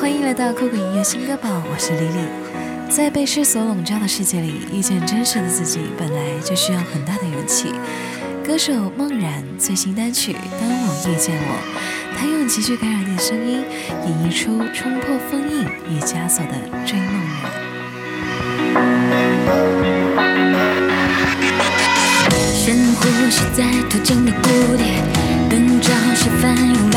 欢迎来到酷狗音乐新歌榜，我是丽丽。在被世俗笼罩的世界里，遇见真实的自己，本来就需要很大的勇气。歌手梦然最新单曲《当我遇见我》，他用极具感染力的声音，演绎出冲破封印与枷锁的追梦人。深呼吸在途经的谷底，灯照示范用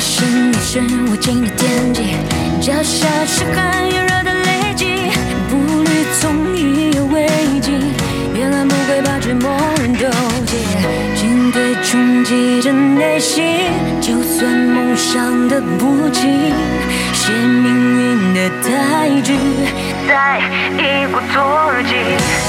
我身你是无尽的天际，脚下是寒炎热的累积，步履从一有危机，别来不会把追梦人丢弃，军队冲击着内心，就算梦想的不轻，写命运的太剧，再一鼓作气。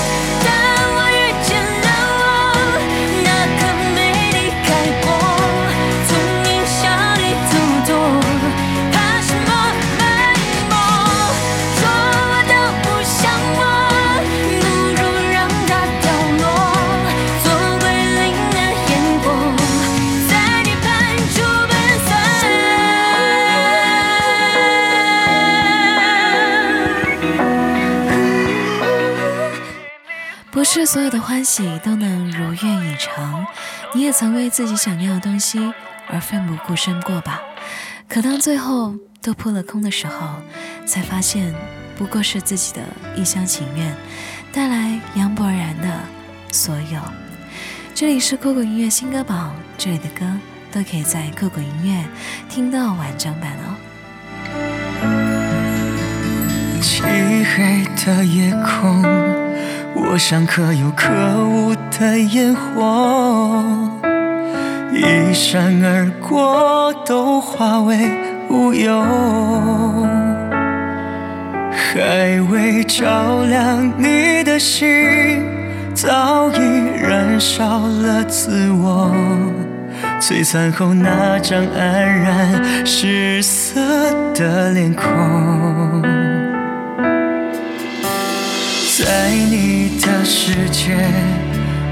不是所有的欢喜都能如愿以偿，你也曾为自己想要的东西而奋不顾身过吧？可当最后都扑了空的时候，才发现不过是自己的一厢情愿，带来杨博然的所有。这里是酷狗音乐新歌榜，这里的歌都可以在酷狗音乐听到完整版哦。漆黑的夜空，我像可有可无的烟火，一闪而过，都化为乌有。还未照亮你的心，早已燃烧了自我。璀璨后那张黯然失色的脸孔。你的世界，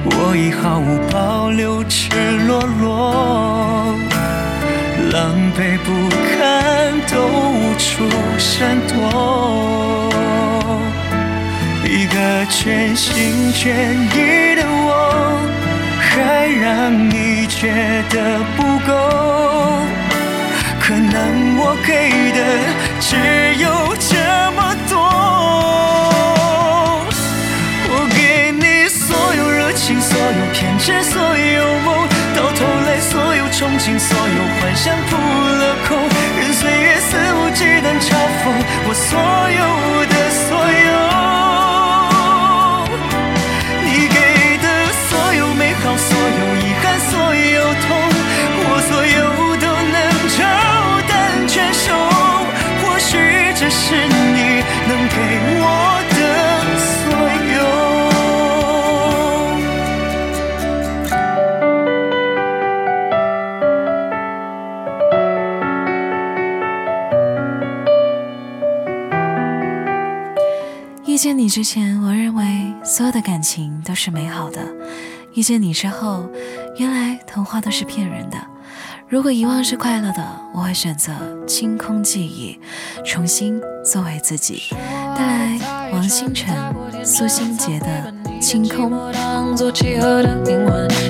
我已毫无保留，赤裸裸，狼狈不堪，都无处闪躲。一个全心全意的我，还让你觉得不够。可能我给的只有这么多。是，所有梦，到头来所有憧憬，所有幻想扑了空，任岁月肆无忌惮嘲讽我所有遇见你之前，我认为所有的感情都是美好的；遇见你之后，原来童话都是骗人的。如果遗忘是快乐的，我会选择清空记忆，重新作为自己。带来王星辰、苏新杰的《清空》。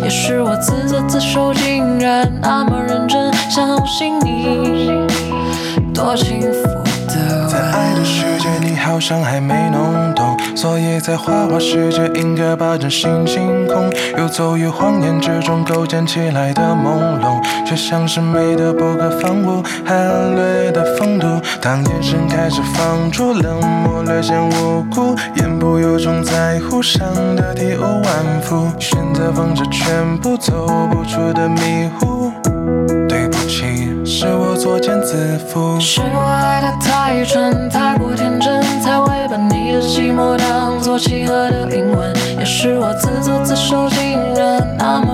也是我自作自受，竟然那么认真相信你，多幸福，好像还没弄懂，所以在花花世界应该把真心清空。游走于谎言之中构建起来的朦胧，却像是美的不可方物，含略的风度。当眼神开始放逐，冷漠略显无辜，言不由衷，在乎伤的体无完肤，选择放着全部走不出的迷糊。作茧自缚。是我爱的太蠢，太过天真，才会把你的寂寞当作契合的灵魂。也是我自作自受，竟然那么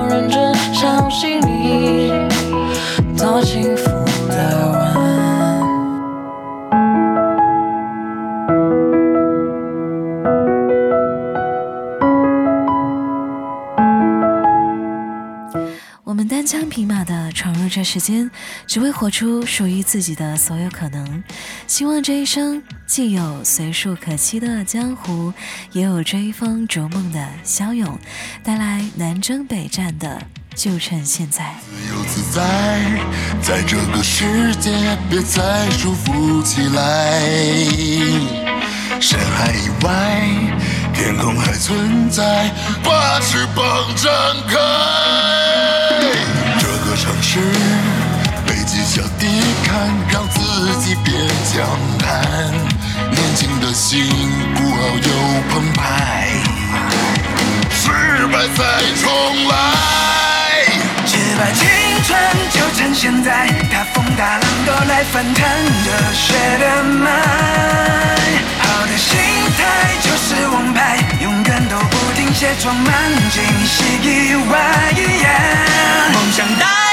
时间，只为活出属于自己的所有可能。希望这一生既有随处可栖的江湖，也有追风逐梦的骁勇，带来南征北战的就趁现在。自由自在，在这个世界别再束缚起来。深海以外，天空还存在，把翅膀展开。这个城市己别强悍。年轻的心孤傲又澎湃，失败再重来。只把青春就趁现在，大风大浪都来翻腾热血的脉。好的心态就是王牌，勇敢都不停歇，装满惊喜意外。梦想大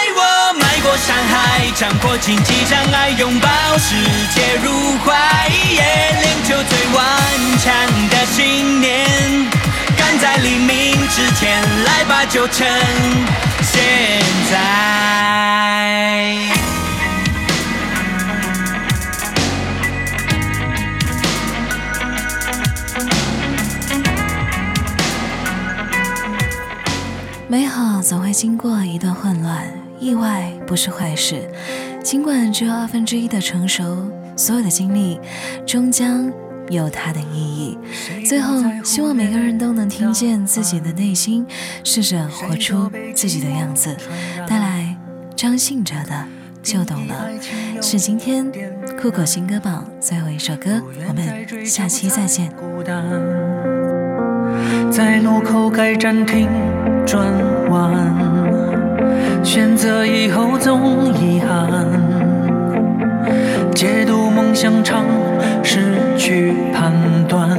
过山海，战破荆棘障碍，拥抱世界入怀，练就最顽强的信念，赶在黎明之前，来吧，就趁现在。美好总会经过一段混乱，意外不是坏事。尽管只有二分之一的成熟，所有的经历终将有它的意义。最后，希望每个人都能听见自己的内心，试着活出自己的样子。带来张信哲的《就懂了》，是今天酷狗新歌榜最后一首歌。我们下期再见。在路口该暂停转弯，选择以后总遗憾。解读梦想场，失去判断，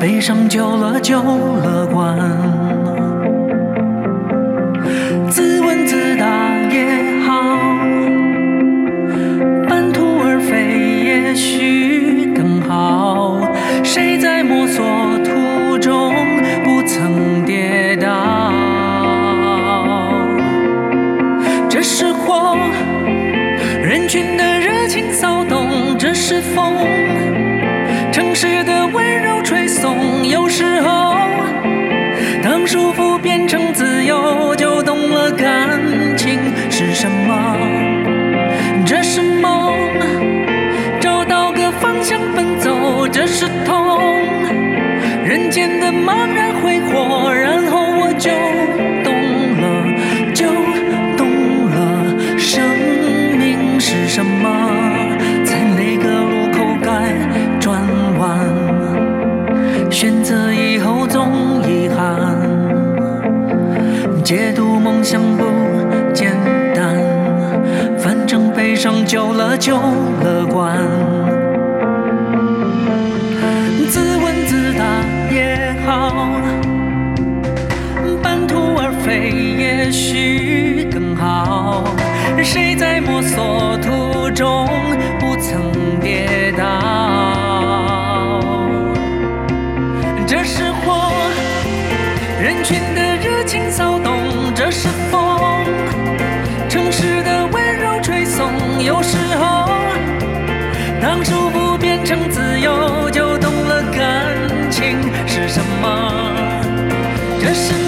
悲伤久了就乐观。自问自答也好，半途而废也许想不简单，反正悲伤久了就乐观。自问自答也好，半途而废也许更好。谁在摸索途中不曾跌倒？这